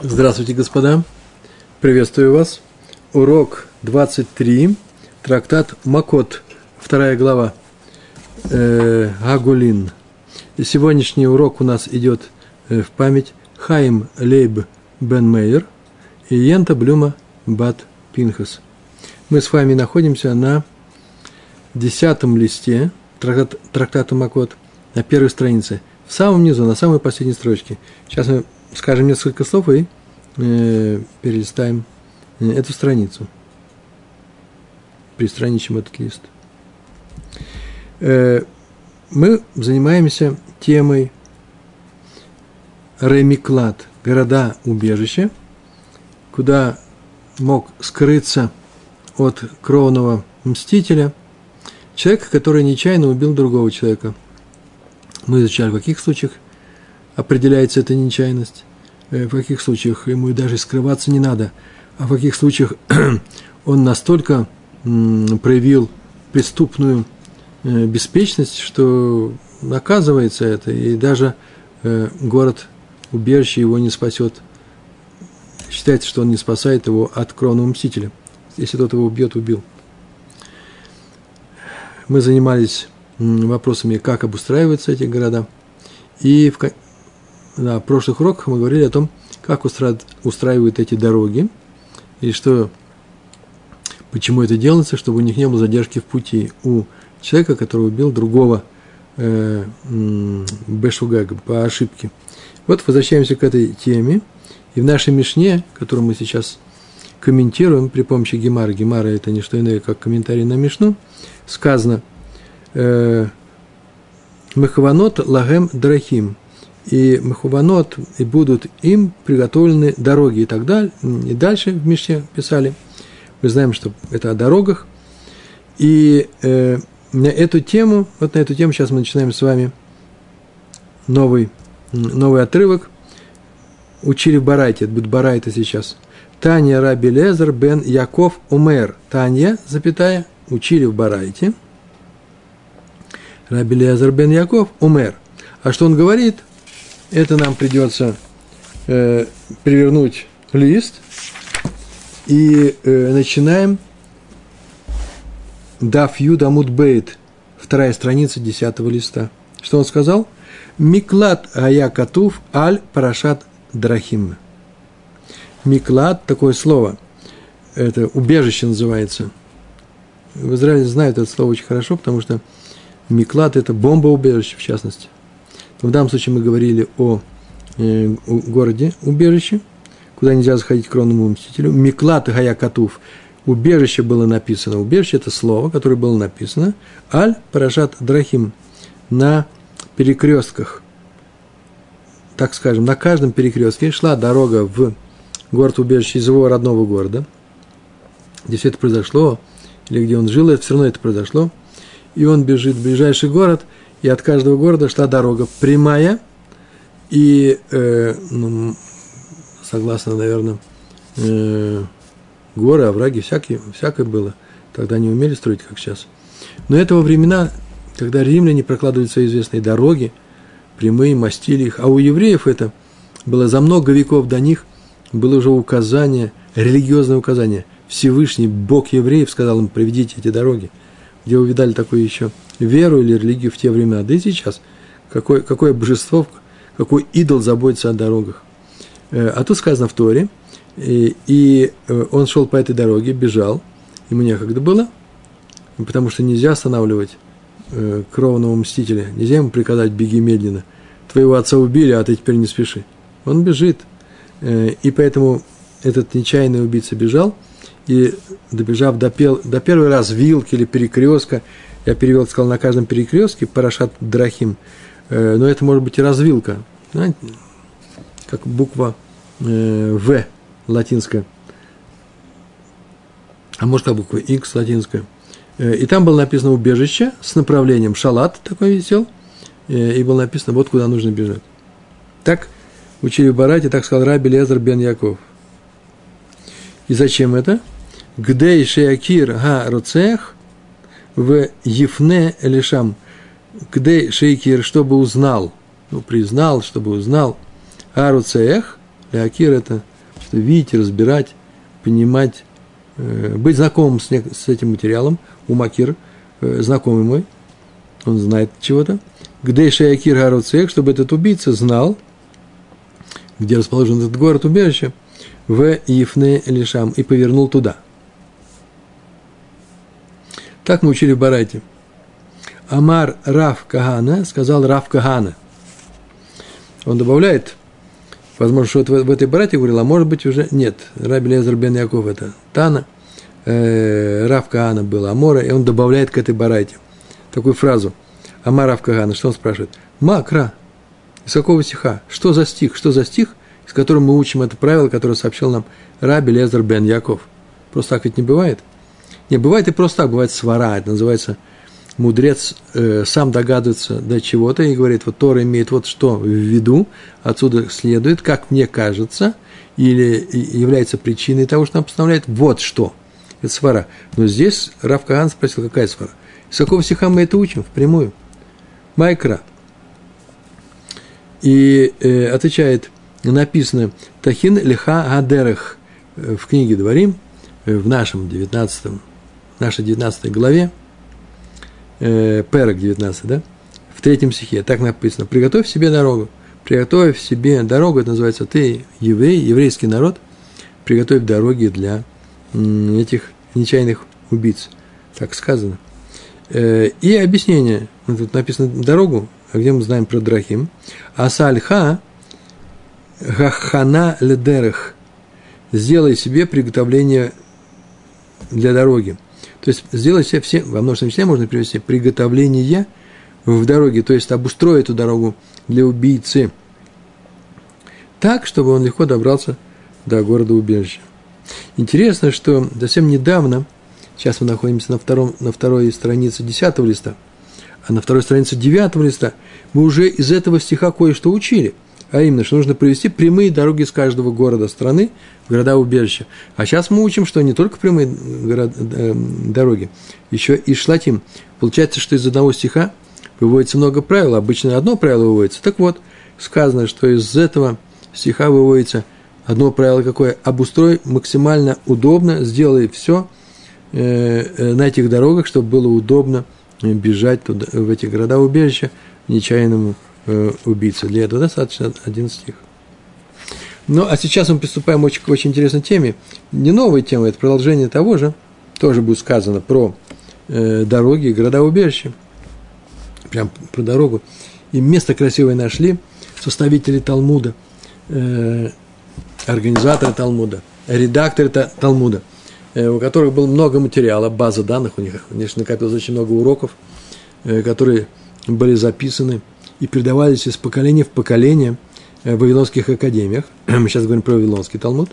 Здравствуйте, господа. Приветствую вас. Урок 23, трактат Макот, вторая глава, э, Агулин. Сегодняшний урок у нас идет э, в память Хаим Лейб Бен Мейер и Йента Блюма Бат Пинхас. Мы с вами находимся на десятом листе трактат, трактата Макот, на первой странице, в самом низу, на самой последней строчке. Сейчас мы скажем несколько слов и э, перелистаем э, эту страницу. Пристраничим этот лист. Э, мы занимаемся темой Ремиклад, города-убежища, куда мог скрыться от кровного мстителя человека, который нечаянно убил другого человека. Мы изучали, в каких случаях – определяется эта нечаянность, в каких случаях ему даже скрываться не надо, а в каких случаях он настолько проявил преступную э, беспечность, что наказывается это, и даже э, город убежище его не спасет. Считается, что он не спасает его от кровного мстителя. Если тот его убьет, убил. Мы занимались вопросами, как обустраиваются эти города. И в, на прошлых уроках мы говорили о том, как устраивают эти дороги, и что, почему это делается, чтобы у них не было задержки в пути. У человека, который убил другого э, Бешугага по ошибке. Вот возвращаемся к этой теме, и в нашей Мишне, которую мы сейчас комментируем при помощи Гемара, Гемара это не что иное, как комментарий на Мишну, сказано э, Мехаванот лагем драхим – и Махубанот, и будут им приготовлены дороги и так далее. И дальше в Мишне писали. Мы знаем, что это о дорогах. И э, на эту тему, вот на эту тему сейчас мы начинаем с вами новый, новый отрывок. Учили в Барайте, это будет Барайта сейчас. Таня Раби Лезер бен Яков Умер. Таня, запятая, учили в Барайте. Раби Лезер бен Яков Умер. А что он говорит? Это нам придется э, перевернуть лист и э, начинаем Даф Юдамут Бейт, вторая страница десятого листа. Что он сказал? Миклад Ая Катув Аль Парашат Драхим. Миклад, такое слово, это убежище называется. В Израиле знают это слово очень хорошо, потому что Миклад – это бомба-убежище, в частности. В данном случае мы говорили о э, городе убежище, куда нельзя заходить кровному мстителю. Миклат Гаякатув. Убежище было написано. Убежище – это слово, которое было написано. Аль Парашат Драхим. На перекрестках. Так скажем, на каждом перекрестке шла дорога в город-убежище из его родного города, где все это произошло, или где он жил, это все равно это произошло. И он бежит в ближайший город – и от каждого города шла дорога прямая, и, э, ну, согласно, наверное, э, горы, овраги, всякие, всякое было. Тогда не умели строить, как сейчас. Но этого времена, когда римляне прокладывали свои известные дороги, прямые, мастили их, а у евреев это было за много веков до них, было уже указание, религиозное указание. Всевышний Бог евреев сказал им, приведите эти дороги. Где вы видали такое еще – веру или религию в те времена, да и сейчас. Какое, какое божество, какой идол заботится о дорогах. Э, а тут сказано в Торе, и, и э, он шел по этой дороге, бежал, ему некогда было, потому что нельзя останавливать э, кровного мстителя, нельзя ему приказать «беги медленно», твоего отца убили, а ты теперь не спеши. Он бежит, и поэтому этот нечаянный убийца бежал, и добежав до, пел, до первый раз вилки или перекрестка, я перевел, сказал, на каждом перекрестке Парашат Драхим, э, но это может быть и развилка, знаете, как буква э, В латинская, а может, как буква X латинская. Э, и там было написано убежище с направлением шалат такой висел, и было написано, вот куда нужно бежать. Так учили в Барате, так сказал Раби Лезер бен Яков. И зачем это? Гдей шеякир га роцех в Ефне Элишам, где Шейкер, чтобы узнал, ну, признал, чтобы узнал, Аруцех, Леакир – это что видеть, разбирать, понимать, э, быть знакомым с, с этим материалом. У Макир, э, знакомый мой, он знает чего-то. Где Шаякир Гаруцех, чтобы этот убийца знал, где расположен этот город убежище, в Ифне Лишам, и повернул туда. Так мы учили в Барайте. Амар Раф Кагана сказал Раф Кагана. Он добавляет, возможно, что вот в, этой барате говорил, а может быть уже нет. Раби Лезер бен Яков это Тана, э, Раф Кагана был Амора, и он добавляет к этой барате такую фразу. Амар Раф Кагана, что он спрашивает? Макра, из какого стиха? Что за стих? Что за стих, из которого мы учим это правило, которое сообщил нам Раби Лезер бен Яков? Просто так ведь не бывает. Не, бывает и просто так, бывает свара, это называется – мудрец э, сам догадывается до чего-то и говорит, вот Тора имеет вот что в виду, отсюда следует, как мне кажется, или является причиной того, что он постановляет, вот что. Это свара. Но здесь Раф Каган спросил, какая свара? Из какого стиха мы это учим впрямую? Майкра. И э, отвечает, написано, Тахин лиха адерех в книге Дворим, э, в нашем 19, нашей 19 главе, э, Перек 19, да? В третьем стихе так написано. Приготовь себе дорогу. Приготовь себе дорогу, это называется ты еврей, еврейский народ, приготовь дороги для этих нечаянных убийц. Так сказано. Э, и объяснение. Тут написано дорогу, где мы знаем про Драхим. Асальха гахана ледерех. Сделай себе приготовление для дороги. То есть сделать все, все, во множественном числе можно привести приготовление в дороге, то есть обустроить эту дорогу для убийцы так, чтобы он легко добрался до города убежища. Интересно, что совсем недавно, сейчас мы находимся на, втором, на второй странице десятого листа, а на второй странице девятого листа мы уже из этого стиха кое-что учили – а именно, что нужно провести прямые дороги из каждого города страны в города-убежища. А сейчас мы учим, что не только прямые э, дороги, еще и шлатим. Получается, что из одного стиха выводится много правил. Обычно одно правило выводится. Так вот, сказано, что из этого стиха выводится одно правило какое? Обустрой максимально удобно, сделай все э, э, на этих дорогах, чтобы было удобно бежать туда, в эти города-убежища нечаянному э. Для этого достаточно один стих. Ну, а сейчас мы приступаем очень, к очень интересной теме. Не новой темы, это продолжение того же. Тоже будет сказано про э, дороги, города-убежища. Прям про дорогу. И место красивое нашли составители Талмуда, э, организаторы Талмуда, редакторы Талмуда, э, у которых было много материала, база данных у них, конечно, накопилось очень много уроков, э, которые были записаны – и передавались из поколения в поколение э, в Вавилонских академиях. Мы сейчас говорим про Вавилонский Талмуд.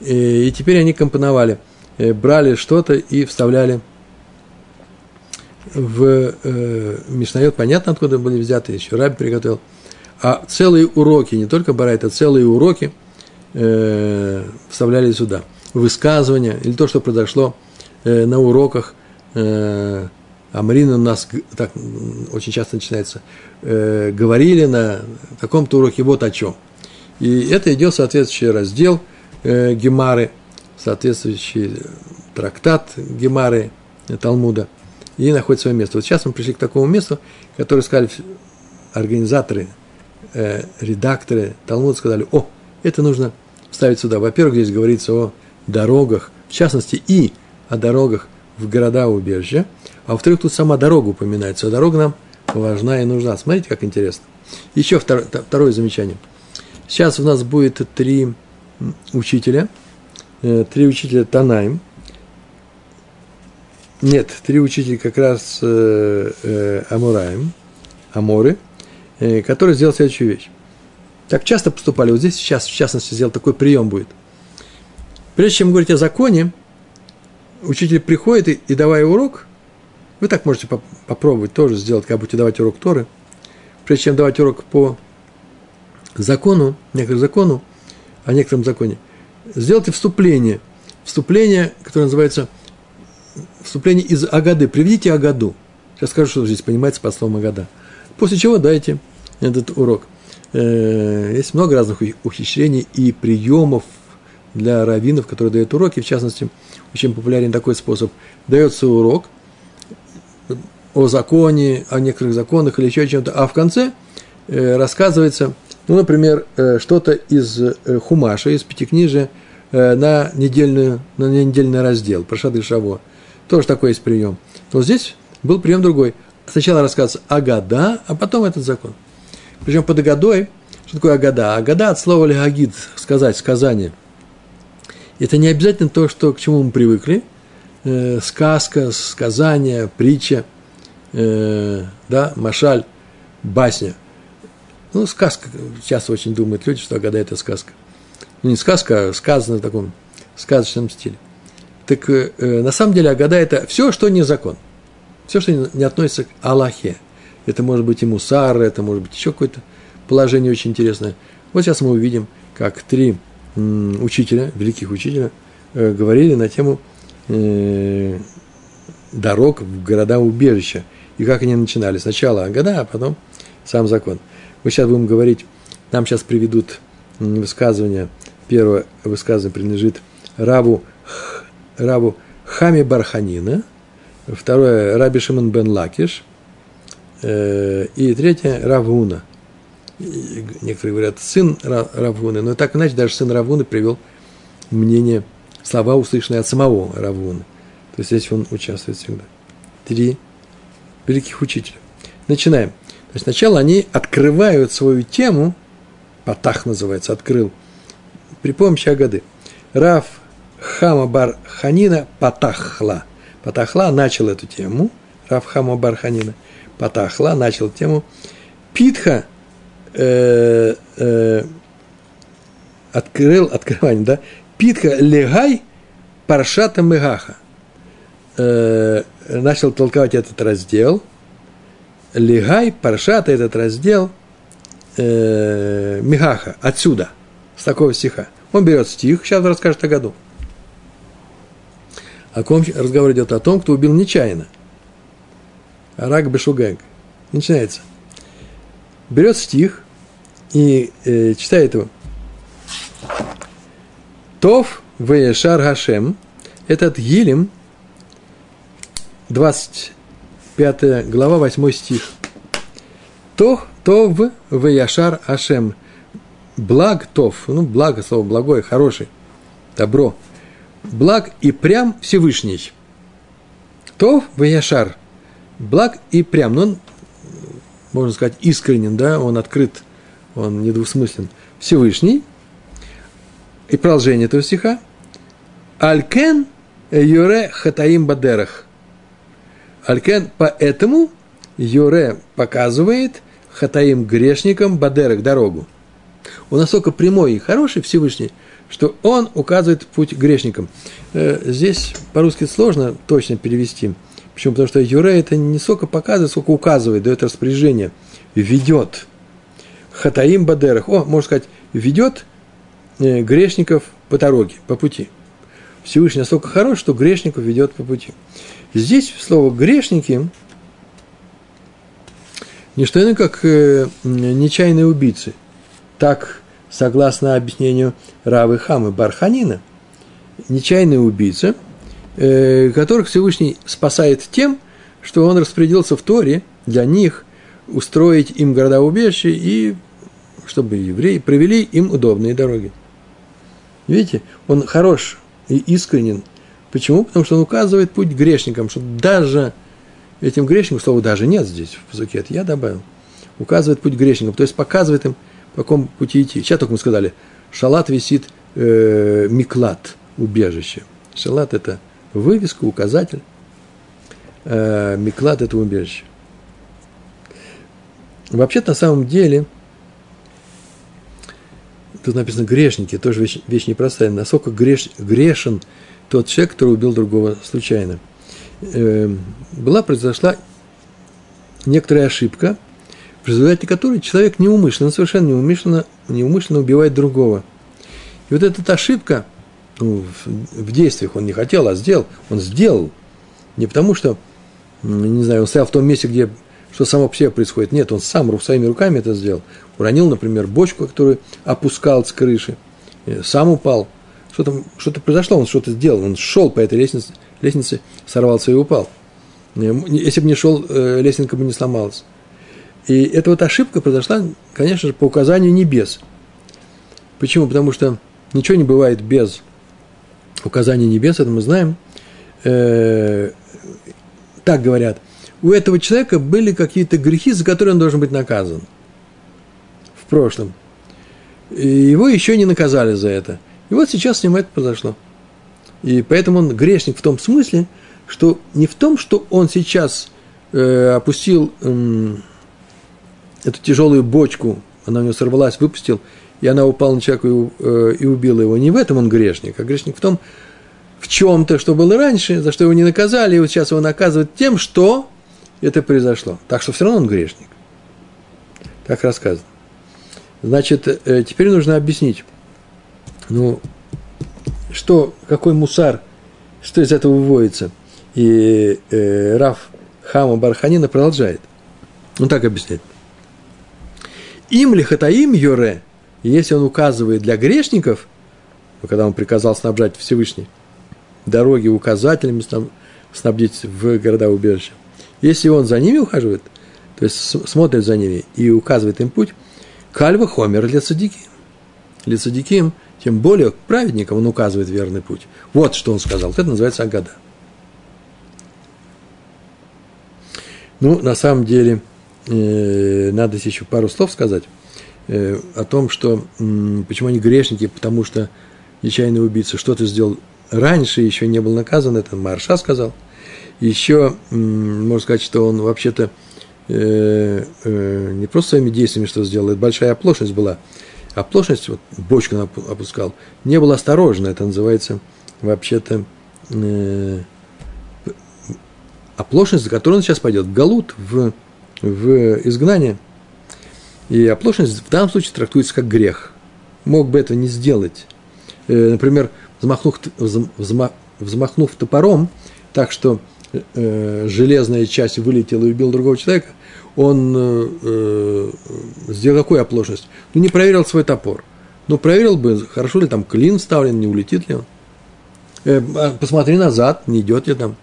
И теперь они компоновали, э, брали что-то и вставляли в э, Мишнайот, понятно, откуда были взяты, еще Раби приготовил. А целые уроки, не только Барайт, а целые уроки э, вставляли сюда. Высказывания или то, что произошло э, на уроках э, Амрин у нас так очень часто начинается, э, говорили на таком-то уроке вот о чем. И это идет соответствующий раздел э, Гемары, соответствующий трактат Гемары э, Талмуда, и находит свое место. Вот сейчас мы пришли к такому месту, которое сказали организаторы, э, редакторы Талмуда, сказали, о, это нужно ставить сюда. Во-первых, здесь говорится о дорогах, в частности, и о дорогах в города-убежища, а во-вторых, тут сама дорога упоминается, а дорога нам важна и нужна. Смотрите, как интересно. Еще второе, второе замечание. Сейчас у нас будет три учителя, э, три учителя Танаем. Нет, три учителя как раз э, э, Амураем, Аморы, э, которые сделали следующую вещь. Так часто поступали. Вот здесь сейчас, в частности, сделал такой прием будет. Прежде чем говорить о законе, учитель приходит и, и давая урок, вы так можете поп- попробовать тоже сделать, как будете давать урок Торы. Прежде чем давать урок по закону, некоторым закону, о некотором законе, сделайте вступление. Вступление, которое называется вступление из Агады. Приведите Агаду. Сейчас скажу, что здесь понимается под словом Агада. После чего дайте этот урок. э, есть много разных ухищрений и приемов для раввинов, которые дают уроки. В частности, очень популярен такой способ. Дается урок о законе, о некоторых законах или еще чем-то, а в конце э, рассказывается, ну, например, э, что-то из э, Хумаша, из Пятикнижия на, недельную, на недельный раздел, про Шады Шаво. Тоже такой есть прием. Но здесь был прием другой. Сначала рассказывается Агада, а потом этот закон. Причем под Агадой, что такое Агада? Агада от слова легагид, сказать, сказание. Это не обязательно то, что, к чему мы привыкли. Э, сказка, сказание, притча, э, да, машаль, басня. Ну, сказка. Часто очень думают люди, что Агада – это сказка. Ну, не сказка, а сказано в таком сказочном стиле. Так э, на самом деле Агада – это все, что не закон – все, что не относится к Аллахе. Это может быть и мусар, это может быть еще какое-то положение очень интересное. Вот сейчас мы увидим, как три учителя, великих учителя, э, говорили на тему э, дорог в города-убежища. И как они начинали. Сначала года, а потом сам закон. Мы сейчас будем говорить, нам сейчас приведут высказывание. Первое высказывание принадлежит Раву, Раву Хами Барханина – второе – Раби Шимон бен Лакиш, э, и третье – Равуна. Некоторые говорят, сын Равуны, но так иначе даже сын Равуны привел мнение, слова, услышанные от самого Равуны. То есть здесь он участвует всегда. Три великих учителя. Начинаем. То есть сначала они открывают свою тему, Патах называется, открыл, при помощи Агады. Рав Хама Бар Ханина Патахла – Патахла начал эту тему, Равхама Барханина, Патахла начал тему, Питха э, э, открыл, открывание, да, Питха легай паршата мегаха. Э, начал толковать этот раздел. Легай паршата этот раздел э, Мегаха, отсюда, с такого стиха. Он берет стих, сейчас расскажет о году о ком разговор идет о том, кто убил нечаянно. Арак Бешугэнг. Начинается. Берет стих и э, читает его. Тов Веешар Хашем. Этот Гилем, 25 глава, 8 стих. Тох, Тов Веяшар Хашем. Благ Тов, ну, благо, слово благое, хороший, добро – благ и прям Всевышний. То Ваяшар, благ и прям, но он, можно сказать, искренен, да, он открыт, он недвусмыслен. Всевышний. И продолжение этого стиха. Алькен юре хатаим бадерах. Алькен поэтому юре показывает хатаим грешникам бадерах дорогу. Он настолько прямой и хороший Всевышний – что он указывает путь грешникам. Э, здесь по-русски сложно точно перевести. Почему? Потому что Юре это не сколько показывает, сколько указывает, дает распоряжение, ведет. Хатаим Бадерах, о, можно сказать, ведет э, грешников по дороге, по пути. Всевышний настолько хорош, что грешников ведет по пути. Здесь слово грешники не что иное, как э, нечаянные убийцы. Так согласно объяснению Равы Хамы Барханина, нечаянные убийцы, э, которых Всевышний спасает тем, что он распределился в Торе для них устроить им города-убежища и чтобы евреи провели им удобные дороги. Видите, он хорош и искренен. Почему? Потому что он указывает путь грешникам, что даже этим грешникам, слова даже нет здесь в Пазуке, это я добавил, указывает путь грешникам, то есть показывает им, по какому пути идти. Сейчас только мы сказали, шалат висит э, миклад, убежище. Шалат – это вывеска, указатель. Э, миклад – это убежище. Вообще-то, на самом деле, тут написано грешники, тоже вещь, вещь непростая. Насколько греш, грешен тот человек, который убил другого случайно. Э, была, произошла некоторая ошибка – в результате которой человек неумышленно, совершенно неумышленно, неумышленно убивает другого. И вот эта ошибка ну, в, в действиях он не хотел, а сделал, он сделал. Не потому что, не знаю, он стоял в том месте, где что само по себе происходит. Нет, он сам своими руками это сделал. Уронил, например, бочку, которую опускал с крыши, э, сам упал. Что-то, что-то произошло, он что-то сделал, он шел по этой лестнице, лестнице, сорвался и упал. Если бы не шел, э, лестница бы не сломалась. И эта вот ошибка произошла, конечно же, по указанию небес. Почему? Потому что ничего не бывает без указания небес, это мы знаем. Э, так говорят. У этого человека были какие-то грехи, за которые он должен быть наказан в прошлом. И его еще не наказали за это. И вот сейчас с ним это произошло. И поэтому он грешник в том смысле, что не в том, что он сейчас э, опустил э, эту тяжелую бочку, она у него сорвалась, выпустил, и она упала на человека и, э, и убила его. Не в этом он грешник, а грешник в том, в чем-то, что было раньше, за что его не наказали, и вот сейчас его наказывают тем, что это произошло. Так что все равно он грешник. Так рассказано. Значит, э, теперь нужно объяснить, ну, что, какой мусар, что из этого выводится. И э, Раф Хама Барханина продолжает. Он так объясняет. Им лихатаим йоре, если он указывает для грешников, ну, когда он приказал снабжать Всевышний, дороги указателями снабдить в города убежища, если он за ними ухаживает, то есть смотрит за ними и указывает им путь, кальва хомер для садики. Для садиким, тем более праведникам он указывает верный путь. Вот что он сказал. Это называется Агада. Ну, на самом деле, э, надо еще пару слов сказать э, о том, что почему они грешники, потому что нечаянный убийца что-то сделал раньше, еще не был наказан, это Марша сказал – еще можно сказать, что он вообще-то э, э, не просто своими действиями что сделал, это большая оплошность была. Оплошность, вот бочку опускал, не был осторожен, это называется вообще-то э, оплошность, за которую он сейчас пойдет, галут, в, в изгнание. И оплошность в данном случае трактуется как грех. Мог бы это не сделать. Например, взмахнув, взмахнув топором, так что э, железная часть вылетела и убил другого человека, он э, э, сделал какую оплошность? Ну, не проверил свой топор. Ну, проверил бы, хорошо ли там клин вставлен, не улетит ли он. Э, а посмотри назад, не идет ли там.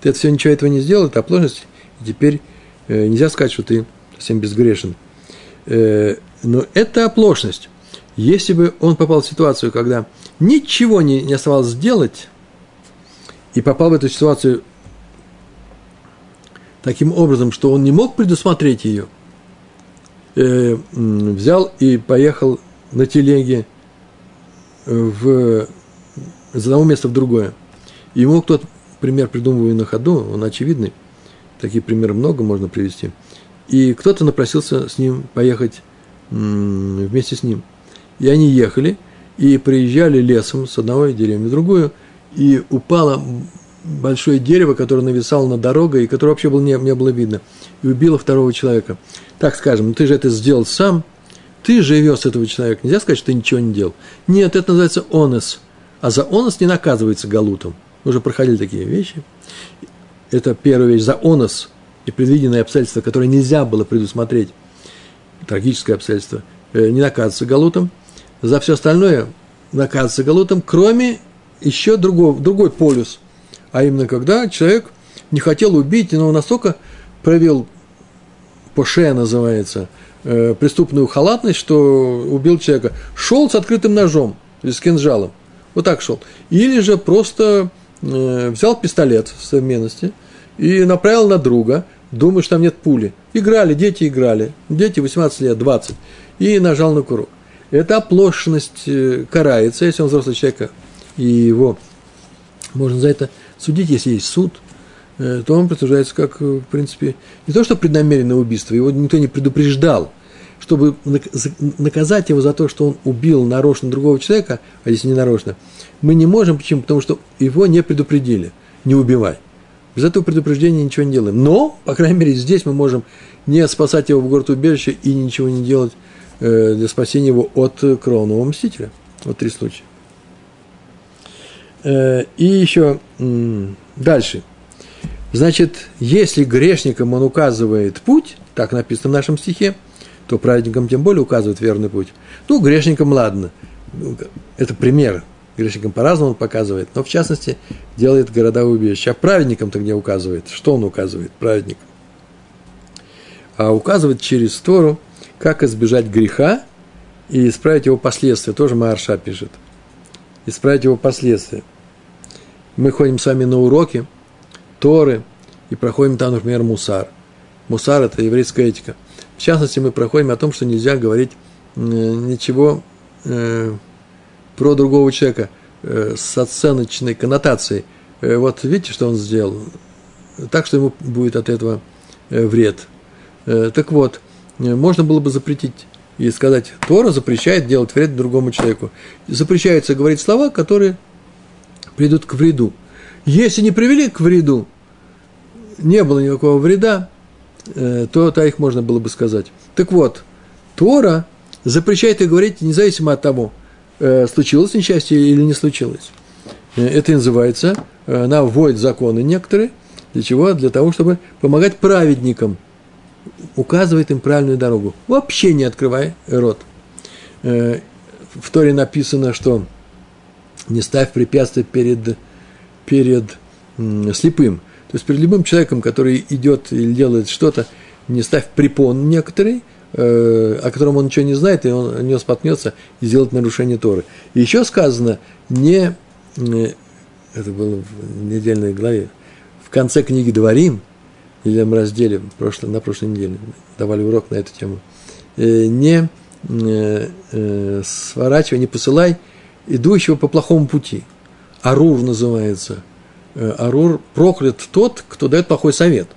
Ты это все ничего этого не сделал, это оплошность. И теперь э, нельзя сказать, что ты совсем безгрешен. Э, но это оплошность. Если бы он попал в ситуацию, когда ничего не, не оставалось сделать, и попал в эту ситуацию таким образом, что он не мог предусмотреть ее, э, взял и поехал на телеге в, из одного места в другое. Ему кто-то, пример придумываю на ходу, он очевидный, такие примеры много можно привести. И кто-то напросился с ним поехать вместе с ним. И они ехали, и приезжали лесом с одной деревни в другую, и упала большое дерево, которое нависало над дорогой, и которое вообще было, не, не было видно, и убило второго человека. Так скажем, ну ты же это сделал сам, ты же вез этого человека. Нельзя сказать, что ты ничего не делал. Нет, это называется онос. А за онос не наказывается галутом. Мы уже проходили такие вещи. Это первая вещь. За онос и предвиденное обстоятельство, которое нельзя было предусмотреть, трагическое обстоятельство, э, не наказывается галутом. За все остальное наказывается галутом, кроме еще другого, другой полюс – а именно когда человек не хотел убить, но настолько провел поше называется, э, преступную халатность, что убил человека. Шел с открытым ножом, или с кинжалом. Вот так шел. Или же просто э, взял пистолет в современности и направил на друга, думая, что там нет пули. Играли, дети играли. Дети 18 лет, 20. И нажал на курок. Эта оплошность э, карается, если он взрослый человек, и его можно за это судить, если есть суд, э, то он присуждается как, э, в принципе, не то, что преднамеренное убийство, его никто не предупреждал, чтобы наказать его за то, что он убил нарочно другого человека, а если не нарочно, мы не можем, почему? Потому что его не предупредили, не убивай. Без этого предупреждения ничего не делаем. Но, по крайней мере, здесь мы можем не спасать его в город убежище и ничего не делать э, для спасения его от кровного мстителя. Вот три случая. Э, и еще дальше. Значит, если грешникам он указывает путь, так написано в нашем стихе, то праведникам тем более указывает верный путь. Ну, грешникам ладно. Это пример. Грешникам по-разному он показывает, но в частности делает города убежища. А праведникам-то где указывает? Что он указывает праведникам? А указывает через Тору, как избежать греха и исправить его последствия. Тоже Марша пишет. Исправить его последствия. Мы ходим с вами на уроки Торы и проходим там, например, мусар. Мусар – это еврейская этика. В частности, мы проходим о том, что нельзя говорить ничего э, про другого человека э, с оценочной коннотацией. Э, вот видите, что он сделал? Так что ему будет от этого вред. Так вот, можно было бы запретить и сказать, Тора запрещает делать вред другому человеку. Запрещается говорить слова, которые придут к вреду. Если не привели к вреду, не было никакого вреда, то, то их можно было бы сказать. Так вот, Тора запрещает и говорить независимо от того, э, случилось несчастье или не случилось. Э, это называется, э, она вводит законы некоторые, для чего? Для того, чтобы помогать праведникам, указывает им правильную дорогу, вообще не открывая рот. В Торе написано, что не ставь препятствия перед, перед слепым. То есть перед любым человеком, который идет или делает что-то, не ставь препон некоторый – Э, о котором он ничего не знает, и он о него споткнется и сделает нарушение Торы. И еще сказано, не, это было в недельной главе, в конце книги «Дворим», или в разделе прошлой, на прошлой неделе, давали урок на эту тему, э, не э, сворачивай, не посылай идущего по плохому пути. Арур называется. Арур проклят тот, кто дает плохой совет.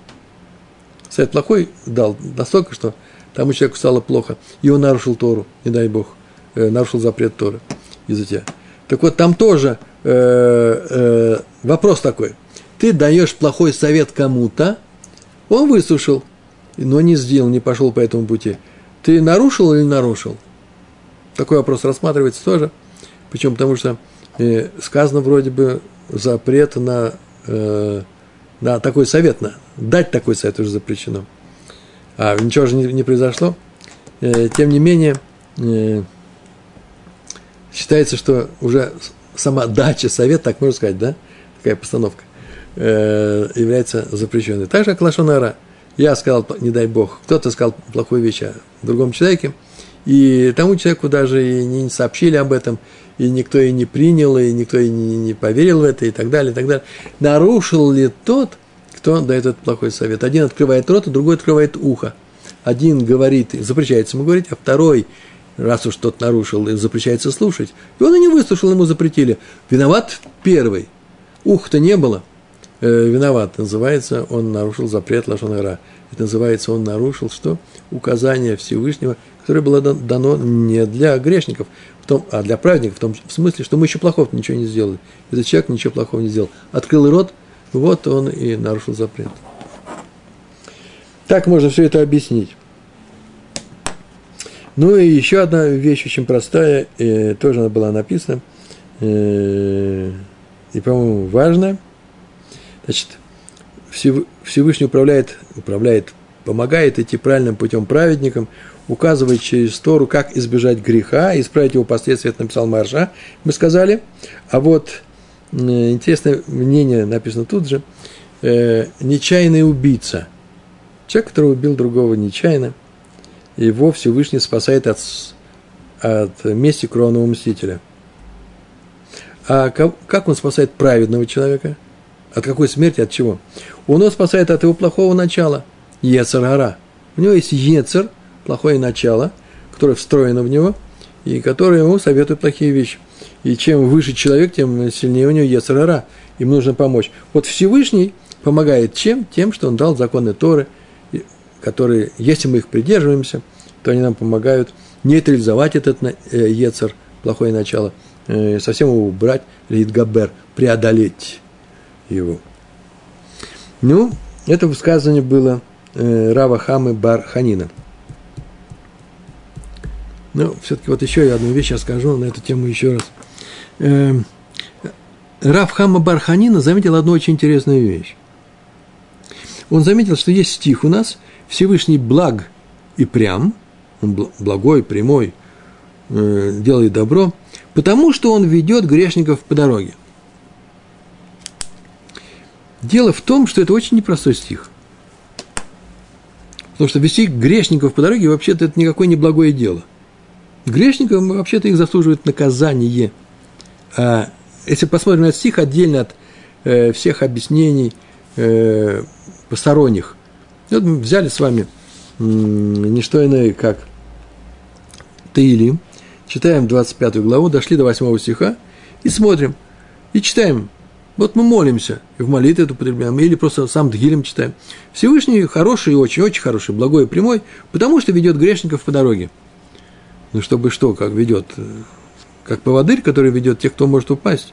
Совет плохой дал настолько, что тому человеку стало плохо, и он нарушил Тору, не дай Бог, э, нарушил запрет Торы из-за тебя. Так вот, там тоже э, э, вопрос такой. Ты даешь плохой совет кому-то, он выслушал, но не сделал, не пошел по этому пути. Ты нарушил или нарушил? Такой вопрос рассматривается тоже. Причем потому что э, сказано вроде бы запрет на, э, на такой совет, на, дать такой совет уже запрещено а ничего же не, не произошло. Э, тем не менее, э, считается, что уже сама дача, совет, так можно сказать, да, такая постановка, э, является запрещенной. Так же, как Лашонара. Я сказал, не дай бог, кто-то сказал плохую вещь о другом человеке, и тому человеку даже и не сообщили об этом, и никто и не принял, и никто и не, не поверил в это, и так далее, и так далее. Нарушил ли тот кто дает этот плохой совет. Один открывает рот, а другой открывает ухо. Один говорит, запрещается ему говорить, а второй, раз уж тот нарушил, запрещается слушать. И он и не выслушал, ему запретили. Виноват первый. Ух-то не было. Э, виноват. Называется, он нарушил запрет Лашонара. Это называется, он нарушил что? Указание Всевышнего, которое было дано не для грешников, том, а для праведников, в том в смысле, что мы еще плохого ничего не сделали. Этот человек ничего плохого не сделал. Открыл рот, вот он и нарушил запрет. Так можно все это объяснить. Ну и еще одна вещь очень простая, э, тоже она была написана, э, и, по-моему, важная. Значит, Всевышний управляет, управляет, помогает идти правильным путем праведникам, указывает через Тору, как избежать греха, исправить его последствия, это написал Марша, мы сказали. А вот интересное мнение написано тут же. Э, нечаянный убийца. Человек, который убил другого нечаянно, его Всевышний спасает от, от мести кровного мстителя. А как он спасает праведного человека? От какой смерти, от чего? Он его спасает от его плохого начала, Ецарара. У него есть Ецер, плохое начало, которое встроено в него, и которое ему советует плохие вещи – и чем выше человек, тем сильнее у него Ецарара. Им нужно помочь. Вот Всевышний помогает чем? Тем, что он дал законы Торы, которые, если мы их придерживаемся, то они нам помогают нейтрализовать этот э, Ецар, плохое начало, э, совсем его убрать, Лидгабер, преодолеть его. Ну, это высказывание было э, Рава Хамы Бар Ханина. Ну, все-таки вот еще я одну вещь я скажу на эту тему еще раз – э, Раф Хама Барханина заметил одну очень интересную вещь. он заметил, что есть стих у нас, Всевышний благ и прям, он благой, прямой, э, делает добро, потому что он ведет грешников по дороге. Дело в том, что это очень непростой стих. Потому что вести грешников по дороге вообще-то это никакое не благое дело. Грешникам вообще-то их заслуживает наказание. А если посмотрим на стих отдельно от э, всех объяснений э, посторонних, вот мы взяли с вами э, не что иное, как Таилим, читаем 25 главу, дошли до 8 стиха и смотрим, и читаем вот мы молимся, и в молитве это употребляем, или просто сам Дгилем читаем. Всевышний хороший, очень-очень хороший, благой и прямой, потому что ведет грешников по дороге. Ну, чтобы что, как ведет? Как поводырь, который ведет тех, кто может упасть.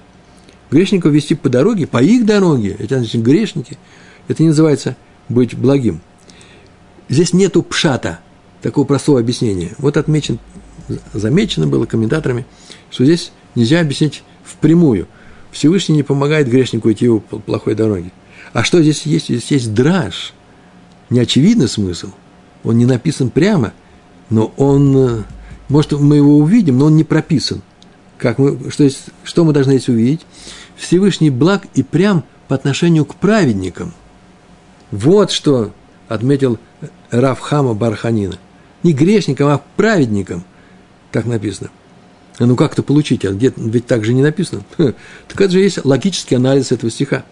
Грешников вести по дороге, по их дороге, это значит грешники. Это не называется быть благим. Здесь нету пшата, такого простого объяснения. Вот отмечен, замечено было комментаторами, что здесь нельзя объяснить впрямую – Всевышний не помогает грешнику идти по плохой дороге. А что здесь есть? Здесь есть драж. Неочевидный смысл. Он не написан прямо, но он, э, может, мы его увидим, но он не прописан. Как мы, что, есть, что мы должны здесь увидеть? Всевышний благ и прям по отношению к праведникам. Вот что отметил Равхама Барханина. Не грешникам, а праведникам. Так написано. Ну как это получить? А где, ведь так же не написано. Так это же есть логический анализ этого стиха.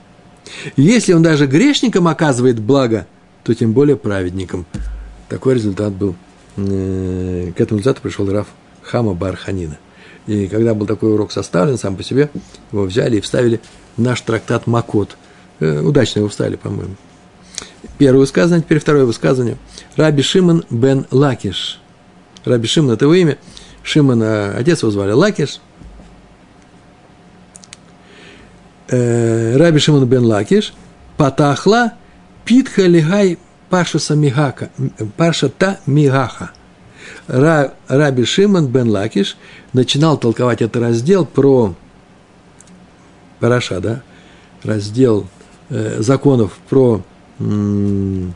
Если он даже грешникам оказывает благо, то тем более праведникам. Такой результат был. Э, к этому результату пришел Раф Хама Барханина. И когда был такой урок составлен сам по себе, его взяли и вставили наш трактат Макот. Э, удачно его вставили, по-моему. Первое высказывание, теперь второе высказывание. Раби Шимон бен Лакиш. Раби Шимон – это его имя – Шимона, отец его звали Лакиш. Э, Раби Шимон бен Лакиш, פתח לה פיתחא להאי פרשתא מהכא, פרשתא מהכא. Раби Шимон бен Лакиш начинал толковать этот раздел про Параша, да, раздел э, законов про м,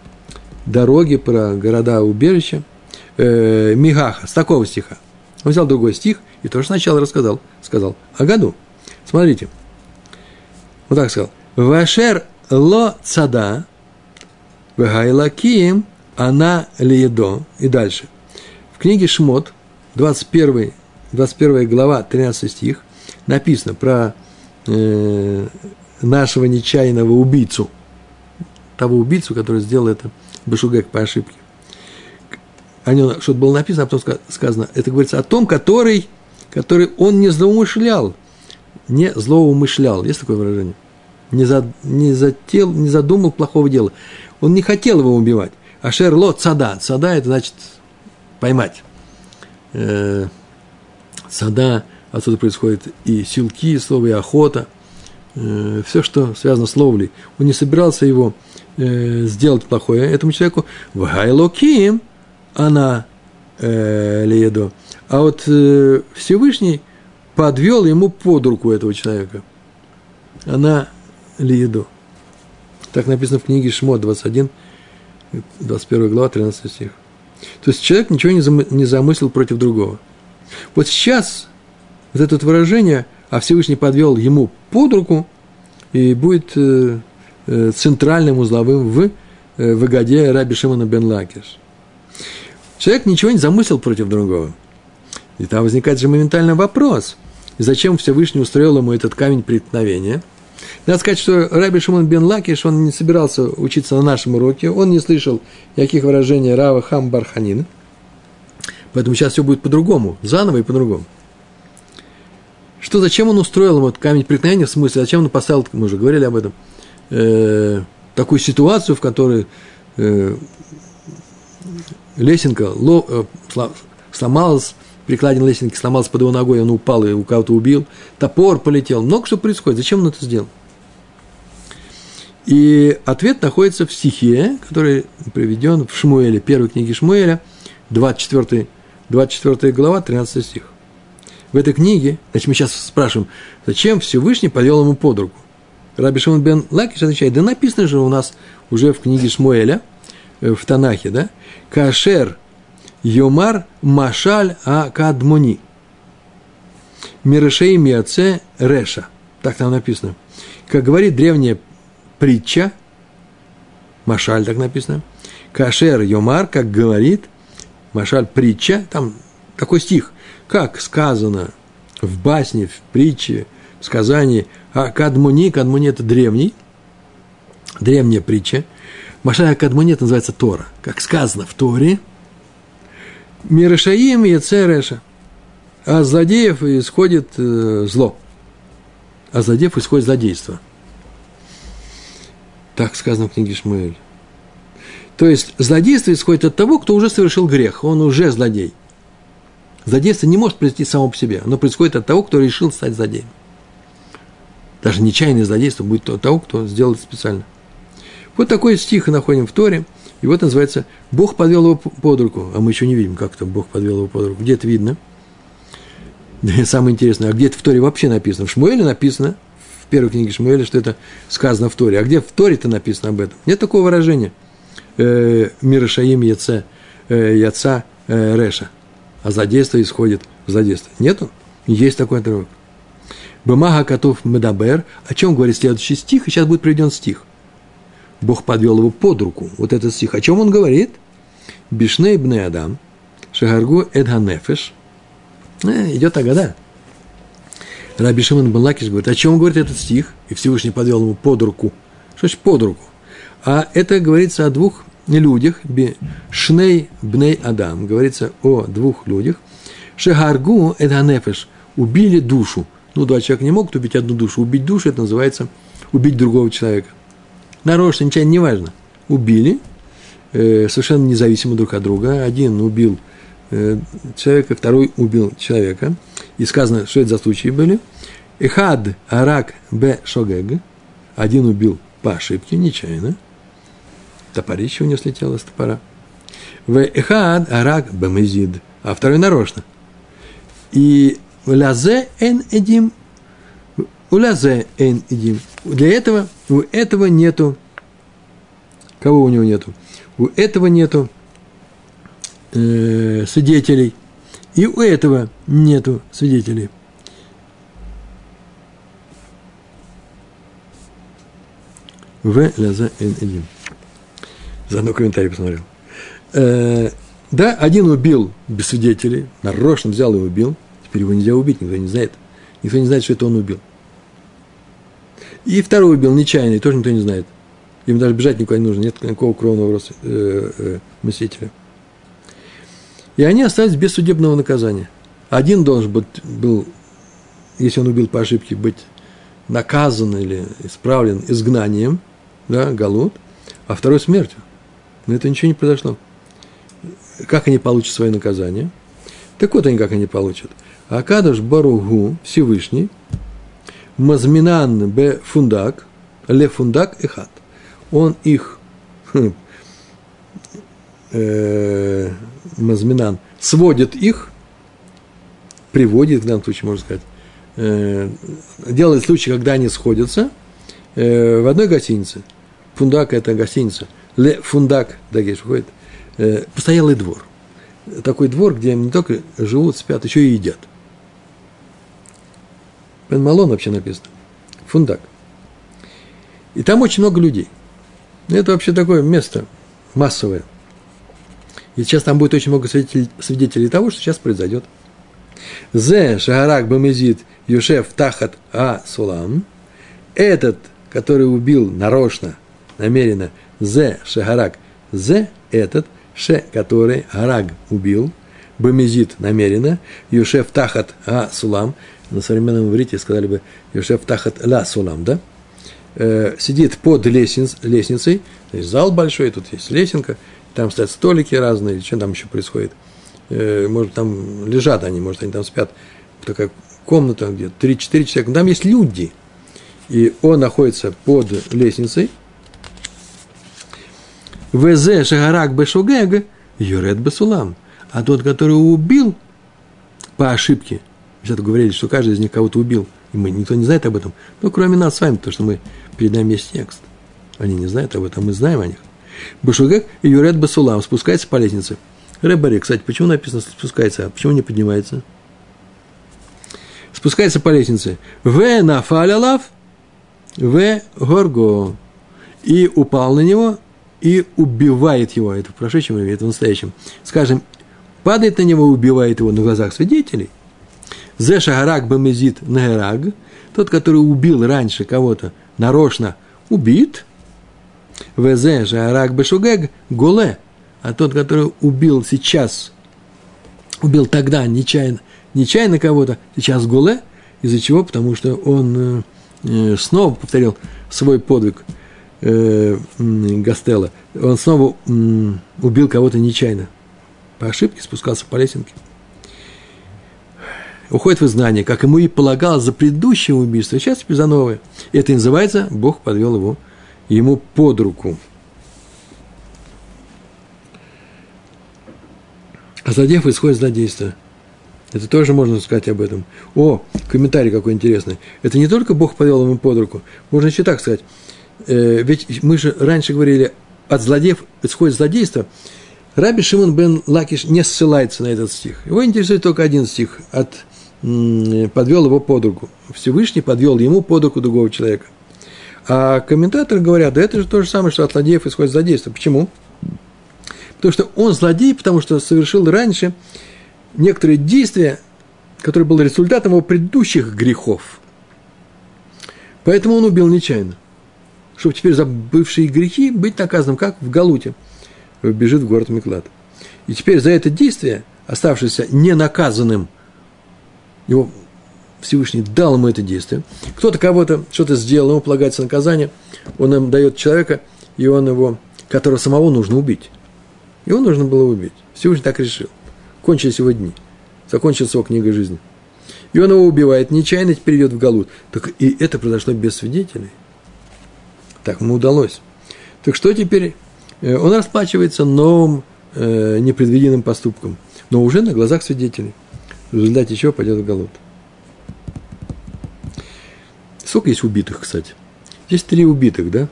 дороги, про города-убежища, э, Мигаха, с такого стиха – он взял другой стих и тоже сначала рассказал. Сказал о году. Смотрите. Вот так сказал. Вашер ло цада вегайлаким она лиедо. И дальше. В книге Шмот, 21, 21 глава, 13 стих, написано про э, нашего нечаянного убийцу, того убийцу, который сделал это Башугек по ошибке. О нем что-то было написано, а потом сказано, это говорится о том, который, который он не злоумышлял, не злоумышлял, есть такое выражение, не, за, не, зател, не задумал плохого дела, он не хотел его убивать, а шерло цада, цада это значит поймать, э, цада, отсюда происходит и силки, слово, и охота, э, все, что связано с ловлей, он не собирался его э, сделать плохое этому человеку, в гайлоким, она э, Леедо. А вот э, Всевышний подвел ему под руку этого человека. Она Леедо. Так написано в книге Шмот 21, 21 глава, 13 стих. То есть человек ничего не замыслил против другого. Вот сейчас вот это выражение, а Всевышний подвел ему под руку, и будет э, э, центральным узловым в э, выгоде Раби Шимона бен Лакиш. Человек ничего не замыслил против другого. И там возникает же моментальный вопрос. Зачем Всевышний устроил ему этот камень преткновения? Надо сказать, что Раби Шимон бен Лакиш, он не собирался учиться на нашем уроке, он не слышал никаких выражений Рава Хам Барханина. Поэтому сейчас все будет по-другому, заново и по-другому. Что, зачем он устроил ему камень преткновения, в смысле, зачем он поставил, мы уже говорили об этом, э, такую ситуацию, в которой э, лесенка ло, э, сломалась, прикладина лесенки сломалась под его ногой, он упал и у кого-то убил, топор полетел, много что происходит, зачем он это сделал? И ответ находится в стихе, который приведен в Шмуэле, первой книге Шмуэля, 24, 24 глава, 13 стих. В этой книге, значит, мы сейчас спрашиваем, зачем Всевышний повел ему под руку? Раби Шимон бен Лакиш отвечает, да написано же у нас уже в книге Шмуэля, э, в Танахе, да? Кашер Йомар Машаль Акадмони. Мирешей Миаце Реша. Так там написано. Как говорит древняя притча, Машаль так написано, Кашер Йомар, как говорит, Машаль притча, там такой стих, как сказано в басне, в притче, в сказании, а Кадмуни, Кадмуни это древний, древняя притча, Машаль Кадмуни это называется Тора, как сказано в Торе, Мирашаим и Цереша, а злодеев исходит э, зло, а злодеев исходит злодейство. Так сказано в книге Шмуэль. То есть злодейство исходит от того, кто уже совершил грех, он уже злодей. Злодейство не может произойти само по себе, оно происходит от того, кто решил стать злодеем. Даже нечаянное злодейство будет от того, кто сделал это специально. Вот такой стих находим в Торе, и вот называется «Бог подвел его под руку», а мы еще не видим, как то Бог подвел его под руку. Где это видно? Самое интересное, а где это в Торе вообще написано? В Шмуэле написано, первой книге Шмуэля, что это сказано в Торе. А где в Торе-то написано об этом? Нет такого выражения – э, Мирашаим Яце, э, Яца э, Реша. А злодейство исходит в злодейство. Нету? Есть такой отрывок. Бумага котов Медабер. О чем говорит следующий стих? И сейчас будет приведен стих. Бог подвел его под руку. Вот этот стих. О чем он говорит? Бишней бне Адам. Шагаргу Эдганефеш. Идет Агада. Раби Шимон Балакиш говорит, о чем говорит этот стих? И Всевышний подвел ему под руку. Что значит под руку? А это говорится о двух людях, Шней Бней Адам, говорится о двух людях, Шегаргу Эдганефеш, убили душу. Ну, два человека не могут убить одну душу. Убить душу, это называется убить другого человека. Нарочно, нечаянно, неважно. Убили, э, совершенно независимо друг от друга. Один убил человека, второй убил человека. И сказано, что это за случаи были. Эхад Арак Б Шогег. Один убил по ошибке, нечаянно – топорище у него слетело с топора. В эхад арак бамезид, а второй нарочно. И лязе эн эдим, у лязе эн эдим. Для этого, у этого нету, кого у него нету? У этого нету э, свидетелей, и у этого нету свидетелей. В лязе эн эдим. Заодно комментарий посмотрел. Э, да, один убил без свидетелей, нарочно взял и убил. Теперь его нельзя убить, никто не знает. Никто не знает, что это он убил. И второй убил нечаянно, тоже никто не знает. Им даже бежать никуда не нужно, нет никакого кровного роста, э, э, мыслителя. И они остались без судебного наказания. Один должен быть, был, если он убил по ошибке, быть наказан или исправлен изгнанием, да, галут, а второй смертью. Но это ничего не произошло. Как они получат свое наказание? Так вот они как они получат. Акадыш Баругу, Всевышний, Мазминан бе фундак, ле фундак эхат. Он их, хм, э, Мазминан, сводит их, приводит, в данном случае, можно сказать, э, делает случай, когда они сходятся э, в одной гостинице. Фундак – это гостиница – Ле фундак, дагеш, выходит, э, постоялый двор. Такой двор, где не только живут, спят, еще и едят. Бен Малон вообще написано. Фундак. И там очень много людей. Это вообще такое место массовое. И сейчас там будет очень много свидетелей, свидетелей того, что сейчас произойдет. Зе Шагарак Бамезид Юшеф Тахат А Сулам. Этот, который убил нарочно, намеренно Зе шегарак. Зе этот, ше, который гараг убил, бомезит намеренно, Юшеф тахат а сулам, на современном иврите сказали бы Юшеф тахат ла сулам, да? Э, сидит под лестниц, лестницей, то есть зал большой, тут есть лесенка, там стоят столики разные, что там еще происходит. Э, может, там лежат они, может, они там спят. Такая комната, где 3-4 человека, там есть люди. И он находится под лестницей, ВЗ Шагарак Бешугег Юрет Басулам. А тот, который убил по ошибке, сейчас говорили, что каждый из них кого-то убил И мы, никто не знает об этом. Ну, кроме нас с вами, потому что мы перед нами есть текст. Они не знают об этом, мы знаем о них. Башугек и Юрет Басулам спускается по лестнице. Рэбари, кстати, почему написано спускается, а почему не поднимается? Спускается по лестнице. В нафалялав, в горго. И упал на него, и убивает его. Это в прошедшем времени, это в настоящем. Скажем, падает на него, убивает его на глазах свидетелей. Зе шагарак бамезит нагераг, тот, который убил раньше кого-то, нарочно убит. Везе шагарак бешугег голе, а тот, который убил сейчас, убил тогда нечаянно, нечаянно кого-то, сейчас голе, из-за чего? Потому что он э, снова повторил свой подвиг э, Гастелла. Он снова э, убил кого-то нечаянно. По ошибке спускался по лесенке уходит в изгнание, как ему и полагалось за предыдущее убийство, сейчас теперь за новое. И это называется, Бог подвел его ему под руку. А злодеев исходит злодейство. Это тоже можно сказать об этом. О, комментарий какой интересный. Это не только Бог подвел ему под руку. Можно еще так сказать. Э, ведь мы же раньше говорили, от злодеев исходит злодейство. Раби Шимон бен Лакиш не ссылается на этот стих. Его интересует только один стих от подвел его под руку. Всевышний подвел ему под руку другого человека. А комментаторы говорят, да это же то же самое, что от злодеев исходит злодейство. Почему? Потому что он злодей, потому что совершил раньше некоторые действия, которые были результатом его предыдущих грехов. Поэтому он убил нечаянно. Чтобы теперь за бывшие грехи быть наказанным, как в Галуте бежит в город Миклад. И теперь за это действие, оставшееся ненаказанным – его Всевышний дал ему это действие. Кто-то кого-то что-то сделал, ему полагается наказание, он им дает человека, и он его, которого самого нужно убить. Его нужно было убить. Всевышний так решил. Кончились его дни. Закончился его книга жизни. И он его убивает, нечаянно теперь идет в Галут. Так и это произошло без свидетелей. Так ему удалось. Так что теперь? Э, он расплачивается новым э, непредвиденным поступком, но уже на глазах свидетелей в результате чего пойдет в голод. Сколько есть убитых, кстати? Есть три убитых, да?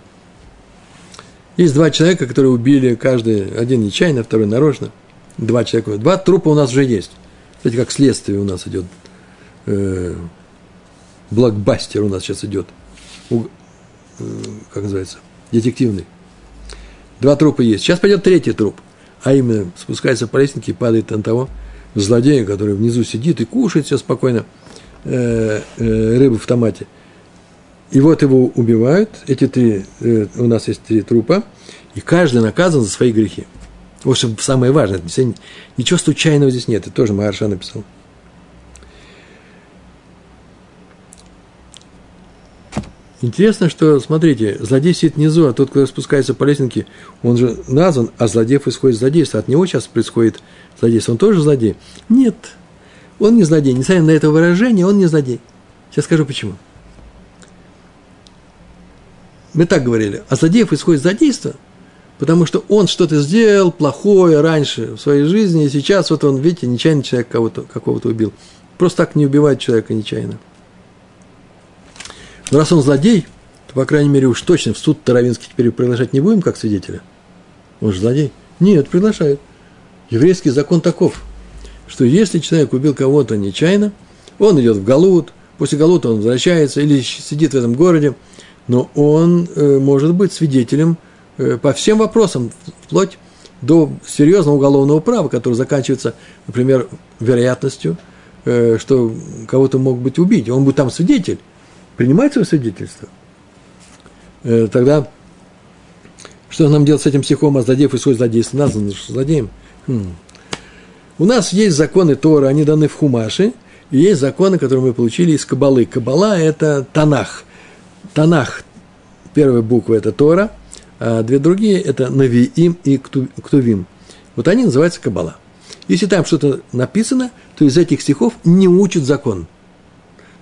Есть два человека, которые убили каждый, один нечаянно, второй нарочно. Два человека. Два трупа у нас уже есть. Кстати, как следствие у нас идет. Э, блокбастер у нас сейчас идет. Э, как называется? Детективный. Два трупа есть. Сейчас пойдет третий труп. А именно спускается по лестнице и падает на того, злодея, который внизу сидит и кушает все спокойно э, рыбу в томате. И вот его убивают, эти три, э, у нас есть три трупа, и каждый наказан за свои грехи. В общем, самое важное, ничего случайного здесь нет, это тоже Маharша написал. Интересно, что, смотрите, злодей сидит внизу, а тот, кто спускается по лестнике, он же назван, а злодеев исходит злодейство. От него сейчас происходит злодейство. Он тоже злодей? Нет, он не злодей. Несмотря на это выражение, он не злодей. Сейчас скажу почему. Мы так говорили, а злодеев исходит злодейство, потому что он что-то сделал плохое раньше в своей жизни, и сейчас вот он, видите, нечаянно человек кого-то, какого-то убил. Просто так не убивает человека нечаянно. Но раз он злодей, то, по крайней мере, уж точно в суд Таравинский теперь приглашать не будем, как свидетеля. Он же злодей. Нет, приглашают. Еврейский закон таков, что если человек убил кого-то нечаянно, он идет в Галут, после Галута он возвращается или сидит в этом городе, но он э, может быть свидетелем э, по всем вопросам, вплоть до серьезного уголовного права, которое заканчивается, например, вероятностью, э, что кого-то мог быть убить. Он будет там свидетель, принимает свое свидетельство, тогда что нам делать с этим стихом, а злодеев и свой злодейство? Назван злодеем. Хм. У нас есть законы Тора, они даны в Хумаше, и есть законы, которые мы получили из Кабалы. Кабала – это Танах. Танах, первая буква – это Тора, а две другие – это Навиим и Ктувим. Вот они называются Кабала. Если там что-то написано, то из этих стихов не учат закон –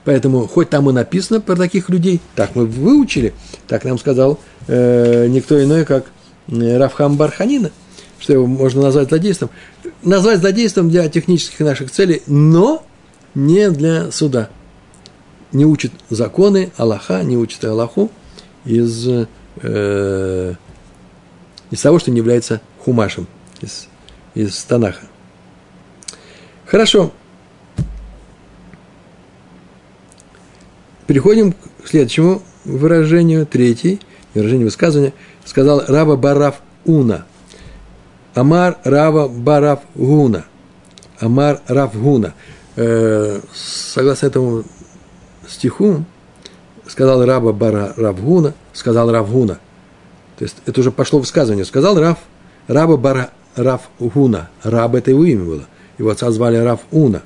Поэтому, хоть там и написано про таких людей, так мы выучили, так нам сказал э, никто иной, как э, Рафхам Барханина, что его можно назвать злодейством. Назвать злодейством для технических наших целей, но не для суда. Не учит законы Аллаха, не учит Аллаху из, э, из того, что не является хумашем, из, из Танаха. Хорошо. Переходим к следующему выражению, третий, выражение высказывания. Сказал Раба Барав Уна. Амар Рава Барав Гуна. Амар Рав Гуна. Э, согласно этому стиху, сказал Раба Бара Равгуна, сказал Равгуна. То есть это уже пошло высказывание. Сказал Рав, Раба Бара Равгуна. Раб это его имя было. Его отца звали Равуна.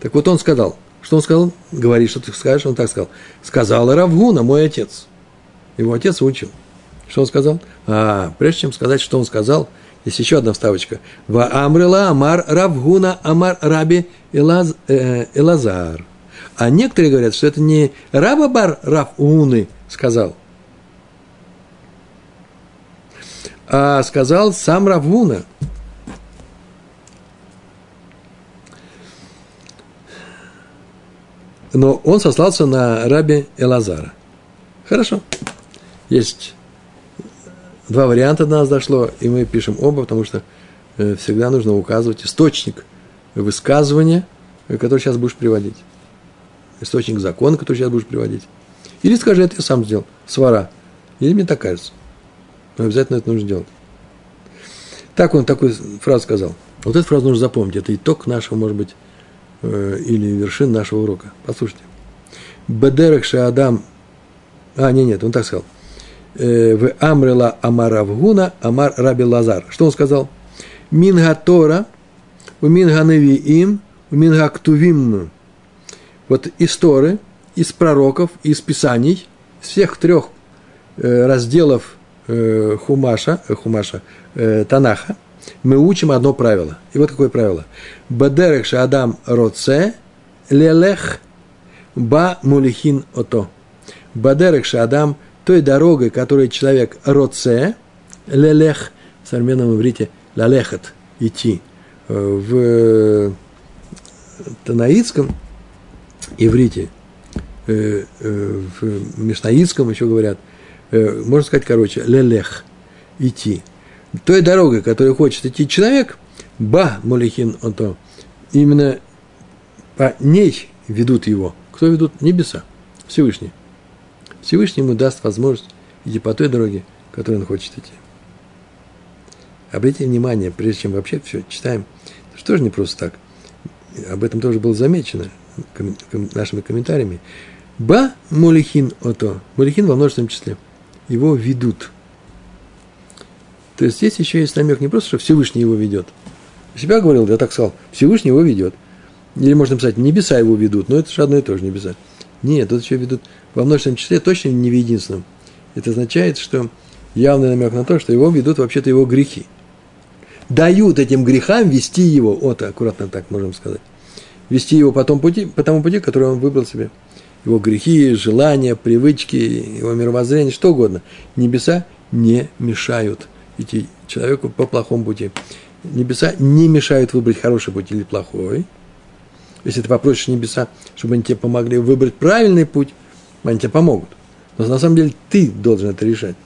Так вот он сказал, что он сказал? Говори, что ты скажешь. Он так сказал. Сказал Равгуна, мой отец. Его отец учил. Что он сказал? А, прежде чем сказать, что он сказал, есть еще одна вставочка. Ва амрила амар Равгуна амар раби Элаз, э, Элазар. А некоторые говорят, что это не Рабабар Равуны сказал, а сказал сам Равуна. Но он сослался на раби Элазара. Хорошо. Есть два варианта до нас дошло, и мы пишем оба, потому что э, всегда нужно указывать источник высказывания, который сейчас будешь приводить. Источник закона, который сейчас будешь приводить. Или скажи, это я сам сделал, свара. Или мне так кажется. Но обязательно это нужно делать. Так он такую фразу сказал. Вот эту фразу нужно запомнить. Это итог нашего, может быть, э, или вершин нашего урока. Послушайте. Бедерек Шаадам. А, нет, нет, он так сказал. Э, в Амрела Амаравгуна Амар Раби Лазар. Что он сказал? Минга Тора, у Минга Невиим, у Минга Ктувим. Вот из Торы, из пророков, из Писаний, из всех трех э, разделов э, Хумаша, Хумаша Танаха, мы учим одно правило. И вот какое правило. Бадерех Адам Роце Лелех Ба Мулихин Ото. Бадерех Адам той дорогой, которой человек роце, лелех, в современном иврите лалехат, идти. Э, в танаитском иврите, э, э, в мишнаитском еще говорят, можно сказать, короче, лелех, идти. Той дорогой, которой хочет идти человек, ба молихин ото, именно по ней ведут его. Кто ведут? Небеса, Всевышний. Всевышний ему даст возможность идти по той дороге, которой он хочет идти. Обратите внимание, прежде чем вообще все читаем, что же не просто так. Об этом тоже было замечено нашими комментариями. Ба мулихин ото. Мулихин во множественном числе. Его ведут. То есть здесь еще есть намек не просто, что Всевышний его ведет. Себя говорил, я так сказал, Всевышний его ведет. Или можно написать, небеса его ведут, но это же одно и то же небеса. Нет, тут еще ведут во множественном числе, точно не в единственном. Это означает, что явный намек на то, что его ведут вообще-то его грехи. Дают этим грехам вести его, вот аккуратно так можем сказать, вести его по тому пути, по тому пути, который он выбрал себе. Его грехи, желания, привычки, его мировоззрение, что угодно. Небеса не мешают идти человеку по плохому пути. Небеса не мешают выбрать хороший путь или плохой. Если ты попросишь небеса, чтобы они тебе помогли выбрать правильный путь, они тебе помогут. Но на самом деле ты должен это решать.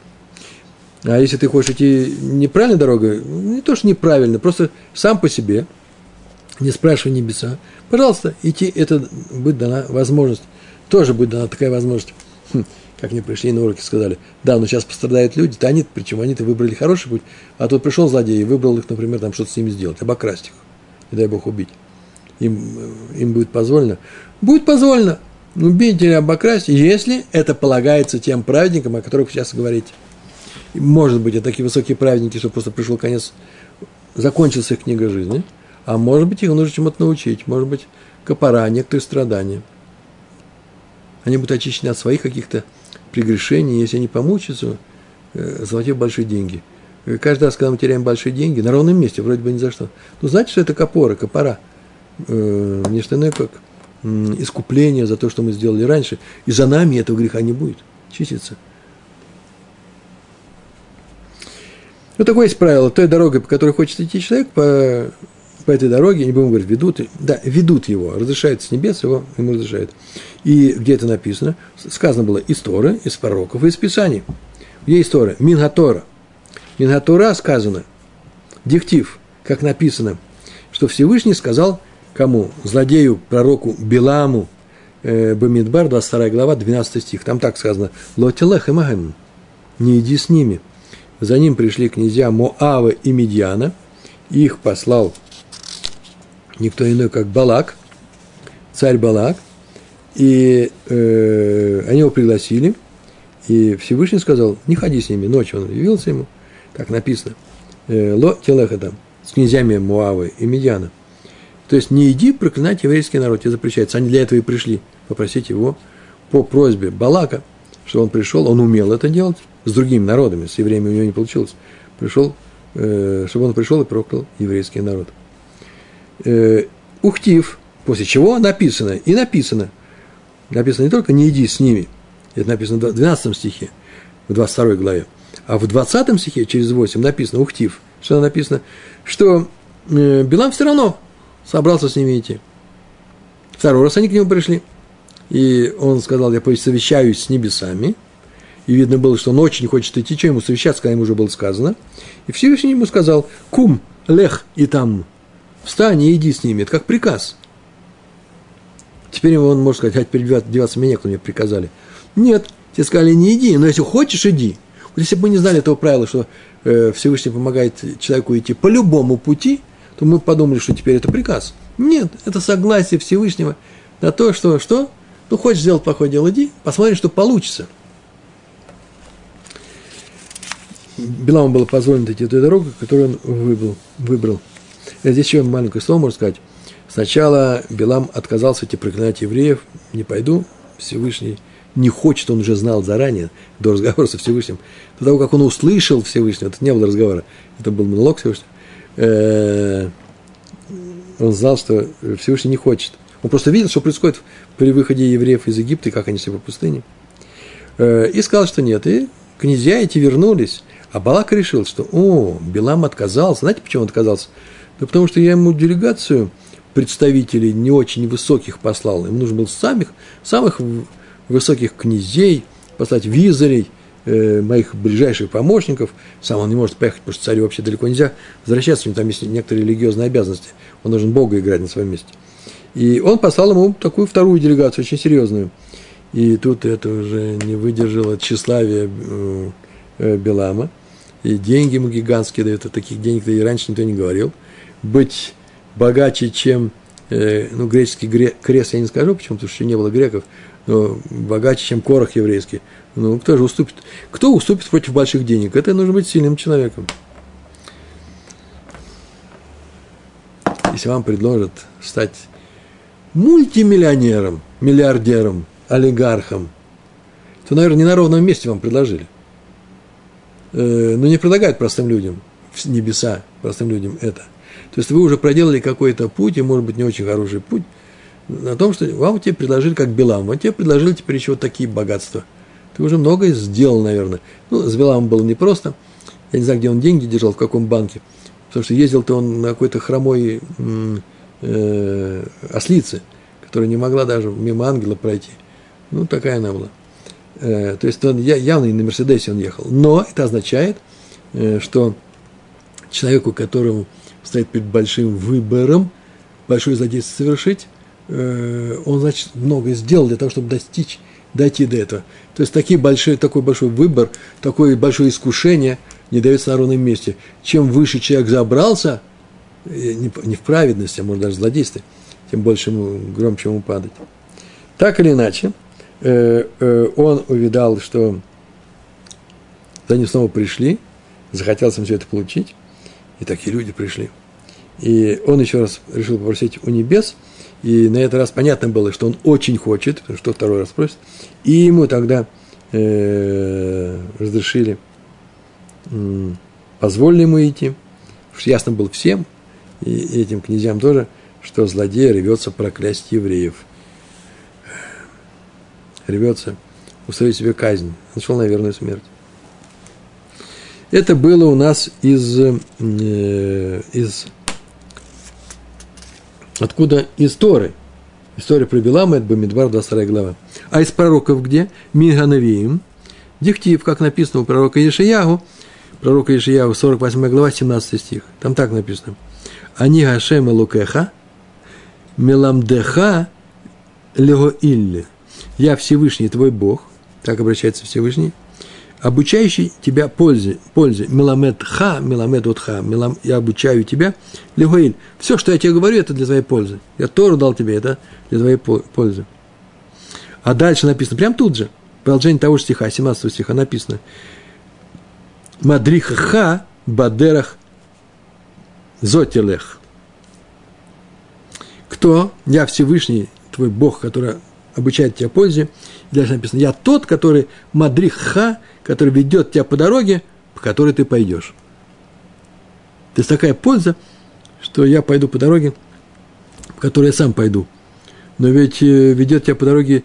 А если ты хочешь идти неправильной дорогой, не то, что неправильно, просто сам по себе, не спрашивай небеса, пожалуйста, идти, это будет дана возможность, тоже будет дана такая возможность. Хм, как мне пришли на уроки, сказали, да, но сейчас пострадают люди, да они, причем они-то выбрали хороший путь, а тут пришел злодей и выбрал их, например, там что-то с ними сделать, обокрасть их, не дай бог убить. Им, им будет позволено? Будет позволено, убить или обокрасть, если это полагается тем праведникам, о которых сейчас говорите. Может быть, это такие высокие праведники, что просто пришел конец, закончился их книга жизни, а может быть, их нужно чему-то научить, может быть, копора, некоторые страдания. Они будут очищены от своих каких-то прегрешений, если они помучатся, э, заплатив большие деньги. Каждый раз, когда мы теряем большие деньги, на ровном месте, вроде бы ни за что, ну, знаете, что это копора, копора, э, не что иное, как искупление за то, что мы сделали раньше, и за нами этого греха не будет чиститься. Вот такое есть правило. Той дорогой, по которой хочет идти человек, по, по этой дороге, не будем говорить, ведут, да, ведут его, разрешают с небес, его ему разрешают. И где это написано? Сказано было из Торы, из пророков из Писаний. Где есть Тора? Мингатора. Мингатора сказано, диктив, как написано, что Всевышний сказал кому? Злодею, пророку Биламу, э, Бамидбар, 22 глава, 12 стих. Там так сказано, Лотилех и Магем, не иди с ними. За ним пришли князья Моава и Медьяна, их послал никто иной, как Балак, царь Балак, и э, они его пригласили, и Всевышний сказал, не ходи с ними, ночью он явился ему, так написано, э, Ло Телеха там, с князьями Муавы и Медьяна. То есть не иди проклинать еврейский народ, тебе запрещается. Они для этого и пришли попросить его по просьбе Балака, что он пришел, он умел это делать с другими народами, с евреями у него не получилось. Пришел, э, чтобы он пришел и проклял еврейский народ. Э, ухтив, после чего написано, и написано, написано не только «не иди с ними», это написано в 12 стихе, в 22 главе, а в 20 стихе, через 8, написано «ухтив», что написано, что э, Билам все равно собрался с ними идти. Второй раз они к нему пришли, и он сказал, я совещаюсь с небесами, и видно было, что он очень хочет идти, что ему совещаться, когда ему уже было сказано. И Всевышний ему сказал, кум, лех и там, встань и иди с ними. Это как приказ. Теперь он может сказать, а теперь деваться мне некуда, мне приказали. Нет, тебе сказали, не иди, но если хочешь, иди. Вот если бы мы не знали этого правила, что э, Всевышний помогает человеку идти по любому пути, то мы подумали, что теперь это приказ. Нет, это согласие Всевышнего на то, что, что? Ну, хочешь сделать плохое дело, иди, посмотри, что получится. Биламу было позволено идти той дорогой, которую он выбрал. выбрал. Здесь еще маленькое слово можно сказать. Сначала Билам отказался идти проклинать евреев. Не пойду, Всевышний не хочет, он уже знал заранее, до разговора со Всевышним. До того, как он услышал Всевышнего, это не было разговора, это был монолог Всевышнего, э, он знал, что Всевышний не хочет. Он просто видел, что происходит при выходе евреев из Египта, и как они себя по пустыне. Э, и сказал, что нет. И князья эти вернулись. А Балак решил, что, о, Билам отказался. Знаете, почему он отказался? Да потому что я ему делегацию представителей не очень высоких послал. Ему нужно было самых, самых высоких князей, послать визарей, э, моих ближайших помощников. Сам он не может поехать, потому что царю вообще далеко нельзя возвращаться, у него там есть некоторые религиозные обязанности. Он должен Бога играть на своем месте. И он послал ему такую вторую делегацию, очень серьезную. И тут это уже не выдержало тщеславия э, э, Белама. И деньги ему гигантские дают, а таких денег-то и раньше никто не говорил. Быть богаче, чем, э, ну, греческий крест, я не скажу, почему, потому что не было греков, но богаче, чем корох еврейский. Ну, кто же уступит? Кто уступит против больших денег? Это нужно быть сильным человеком. Если вам предложат стать мультимиллионером, миллиардером, олигархом, то, наверное, не на ровном месте вам предложили. Э, но не предлагают простым людям, небеса простым людям это. То есть вы уже проделали какой-то путь, и, может быть, не очень хороший путь, на том, что вам тебе предложили, как Белам, вот тебе предложили теперь еще вот такие богатства. Ты уже многое сделал, наверное. Ну, с Беламом было непросто. Я не знаю, где он деньги держал, в каком банке. Потому что ездил-то он на какой-то хромой э, ослице, которая не могла даже мимо ангела пройти. Ну, такая она была. Э, то есть он явно не на Мерседесе он ехал. Но это означает, э, что человеку, которому стоит перед большим выбором, большое злодейство совершить, э, он, значит, многое сделал для того, чтобы достичь, дойти до этого. То есть такие большие, такой большой выбор, такое большое искушение не дается на ровном месте. Чем выше человек забрался, не в праведности, а может даже в злодействе, тем больше ему, громче ему падать. Так или иначе, Э, э, он увидал, что они снова пришли, захотелось им все это получить, и такие люди пришли. И он еще раз решил попросить у небес, и на этот раз понятно было, что он очень хочет, что второй раз просит, и ему тогда э, разрешили, э, позволили ему идти, ясно было всем, и этим князьям тоже, что злодей рвется проклясть евреев – рвется устроить себе казнь. Нашел на верную смерть. Это было у нас из, э, из Откуда из Торы? История про Билама, это Бамидбар, 22 глава. А из пророков где? Минганавиим. Диктив, как написано у пророка Ешиягу, пророка Ешиягу, 48 глава, 17 стих. Там так написано. Они Гашем Лукеха, Меламдеха Лего Илли. Я Всевышний, твой Бог, так обращается Всевышний, обучающий тебя пользе, пользе, меламед ха, меламед от ха, мелам, я обучаю тебя, легоиль. Все, что я тебе говорю, это для твоей пользы. Я Тору дал тебе, это для твоей пользы. А дальше написано, прям тут же, продолжение того же стиха, 17 стиха написано, Мадриха ха бадерах зотелех. Кто? Я Всевышний, твой Бог, который обучает тебя пользе. Дальше написано, я тот, который мадрих который ведет тебя по дороге, по которой ты пойдешь. То есть такая польза, что я пойду по дороге, по которой я сам пойду. Но ведь э, ведет тебя по дороге,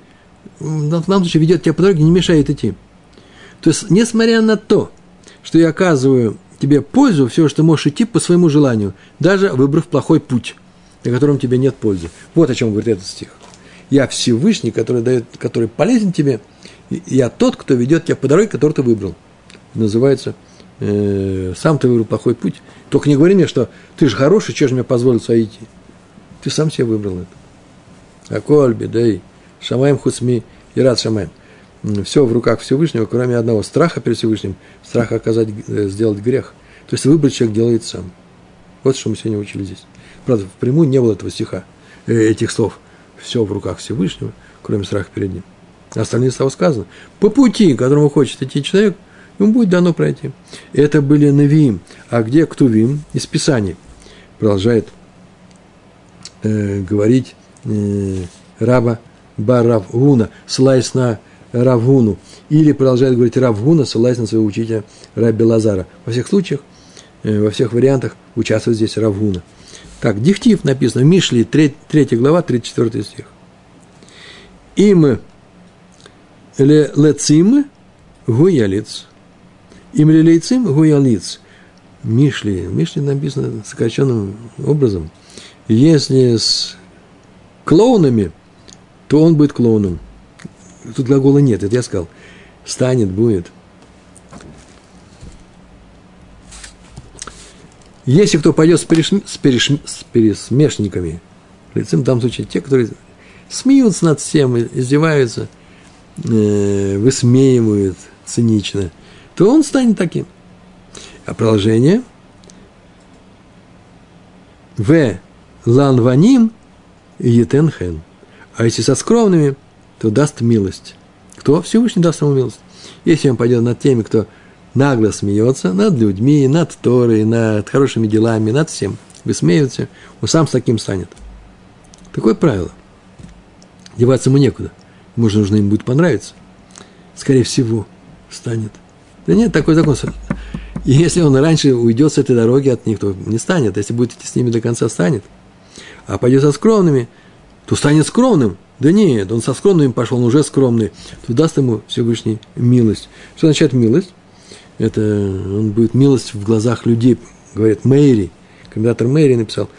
в данном случае ведет тебя по дороге, не мешает идти. То есть, несмотря на то, что я оказываю тебе пользу, все, что можешь идти по своему желанию, даже выбрав плохой путь, на котором тебе нет пользы. Вот о чем говорит этот стих. Я Всевышний, который, дает, который полезен тебе. Я тот, кто ведет тебя по дороге, которую ты выбрал. Называется э, сам ты выбрал плохой путь. Только не говори мне, что ты же хороший, что же мне позволил идти. Ты сам себе выбрал это. Аколь, бедей, шамаем хуцми и рад шамаем. Все в руках Всевышнего, кроме одного страха перед Всевышним, страха оказать, э, сделать грех. То есть выбрать человек делает сам. Вот что мы сегодня учили здесь. Правда, впрямую не было этого стиха, э, этих слов все в руках Всевышнего, кроме страха перед ним. Остальные слова сказано. По пути, которому хочет идти человек, ему будет дано пройти. Это были Навиим. А где Ктувим? Из Писаний. Продолжает э, говорить э, раба Баравгуна, ссылаясь на Равгуну. Или продолжает говорить Равгуна, ссылаясь на своего учителя Раби Лазара. Во всех случаях, э, во всех вариантах участвует здесь Равгуна. Так, диктив написано, Мишли, 3, 3 глава, 34 стих. Им ле лецим гуялиц. Им ле лейцим гуялиц. Мишли, Мишли написано сокращенным образом. Если с клоунами, то он будет клоуном. Тут глагола нет, это я сказал. Станет, будет – Если кто пойдет с, переш... с, переш... с пересмешниками, лицем в данном случае те, которые смеются над всем, издеваются, э, высмеивают цинично, то он станет таким. А продолжение В. Ланваним Етенхен. А если со скромными, то даст милость. Кто? Всевышний даст ему милость. Если он пойдет над теми, кто нагло смеется над людьми, над Торой, над хорошими делами, над всем. Высмеивается, он сам с таким станет. Такое правило. Деваться ему некуда. Же нужно им будет понравиться. Скорее всего, станет. Да нет, такой закон. И если он раньше уйдет с этой дороги от них, то не станет. Если будет идти с ними до конца, станет. А пойдет со скромными, то станет скромным. Да нет, он со скромными пошел, он уже скромный. То даст ему Всевышний милость. Что означает милость? Это он будет милость в глазах людей, говорит Мэри, комментатор Мэри написал,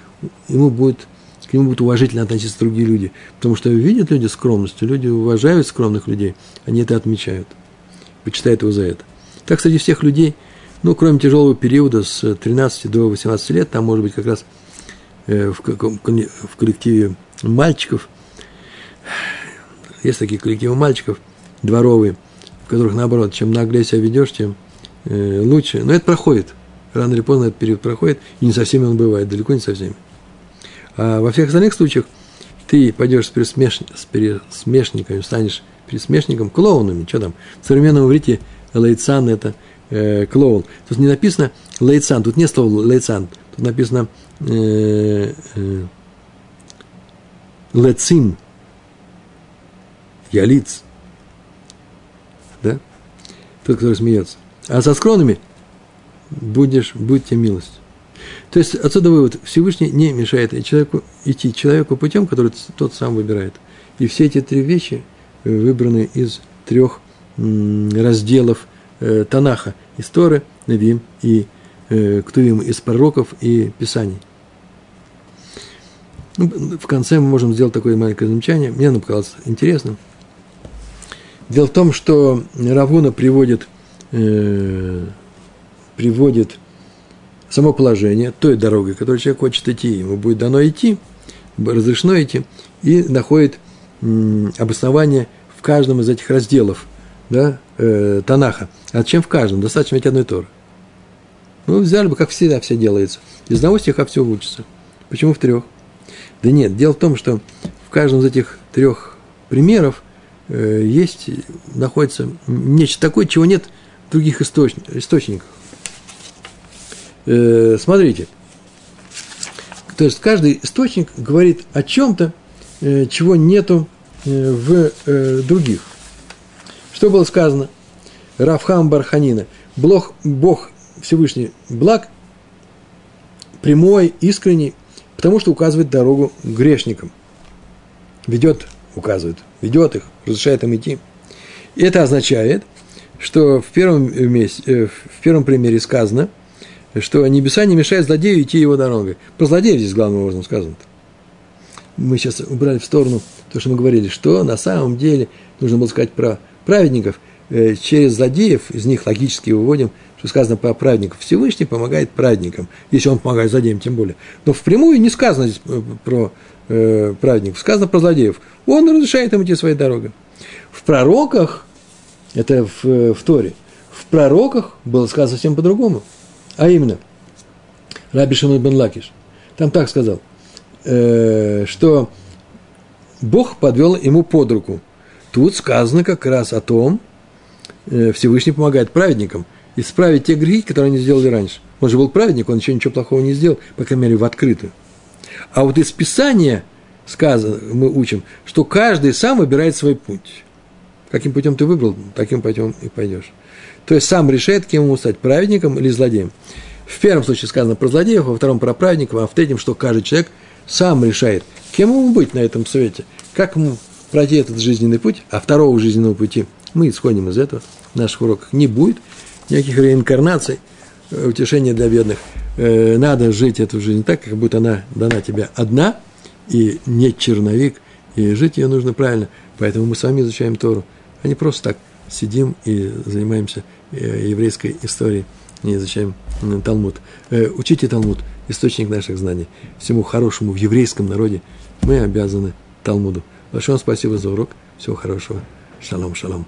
ему будет, к нему будут уважительно относиться другие люди, потому что видят люди скромность, люди уважают скромных людей, они это отмечают, почитают его за это. Так, среди всех людей, ну, кроме тяжелого периода с 13 до 18 лет, там, может быть, как раз э, в, в коллективе мальчиков, есть такие коллективы мальчиков, дворовые, в которых, наоборот, чем наглее себя ведешь, тем лучше. Но это проходит. Рано или поздно этот период проходит, и не со всеми он бывает, далеко не со всеми. А во всех остальных случаях ты пойдешь с, пересмеш... с пересмешниками, станешь пересмешником, клоунами, что там. В современном иврите лейцан – это э, клоун. Тут не написано лейцан, тут нет слова лейцан, тут написано э, э, лецим, ялиц, да? Тот, который смеется. А со скромными будешь, будет тебе милость. То есть отсюда вывод, Всевышний не мешает человеку идти человеку путем, который тот сам выбирает. И все эти три вещи выбраны из трех разделов э, Танаха, из Торы, Навим и э, Ктувим, из пророков и Писаний. Ну, в конце мы можем сделать такое маленькое замечание. Мне оно показалось интересным. Дело в том, что Равуна приводит, э, приводит само положение той дорогой, которой человек хочет идти, ему будет дано идти, разрешено идти, и находит м, обоснование в каждом из этих разделов да, э, Танаха. А чем в каждом? Достаточно ведь одной Торы. Ну, взяли бы, как всегда все делается. Из одного стиха все учится. Почему в трех? Да нет, дело в том, что в каждом из этих трех примеров э, есть, находится нечто такое, чего нет других источниках. Э, смотрите, то есть каждый источник говорит о чем-то, э, чего нету э, в э, других. Что было сказано? Рафхам Барханина. Бог, Бог Всевышний благ, прямой, искренний, потому что указывает дорогу грешникам. Ведет, указывает, ведет их, разрешает им идти. И это означает, что в первом, месте, в первом примере сказано – что небеса не мешают злодею идти его дорогой. Про злодеев здесь главным образом сказано. -то. Мы сейчас убрали в сторону то, что мы говорили, что на самом деле нужно было сказать про праведников. Э, через злодеев, из них логически выводим, что сказано про праведников. Всевышний помогает праведникам, если он помогает злодеям, тем более. Но впрямую не сказано здесь э, про э, праведников, сказано про злодеев. Он разрешает им идти своей дорогой. В пророках, это в, в Торе, в пророках было сказано совсем по-другому – а именно, Раби Шимон бен Лакиш, там так сказал, э, что Бог подвел ему под руку. Тут сказано как раз о том, э, Всевышний помогает праведникам исправить те грехи, которые они сделали раньше. Он же был праведник, он еще ничего плохого не сделал, по крайней мере, в открытую. А вот из Писания сказано, мы учим, что каждый сам выбирает свой путь. Каким путем ты выбрал, таким путем и пойдешь. То есть сам решает, кем ему стать, праведником или злодеем. В первом случае сказано про злодеев, во втором про праведников, а в третьем, что каждый человек сам решает, кем ему быть на этом свете, как ему пройти этот жизненный путь, а второго жизненного пути мы исходим из этого. В наших уроках не будет никаких реинкарнаций, э, утешения для бедных. Э, надо жить эту жизнь так, как будто она дана тебе одна, и не черновик, и жить ее нужно правильно. Поэтому мы с вами изучаем Тору, а не просто так сидим и занимаемся э, еврейской историей, не изучаем Талмуд. Э, учите Талмуд, источник наших знаний. Всему хорошему в еврейском народе мы обязаны Талмуду. Большое вам спасибо за урок. Всего хорошего. Шалом, шалом.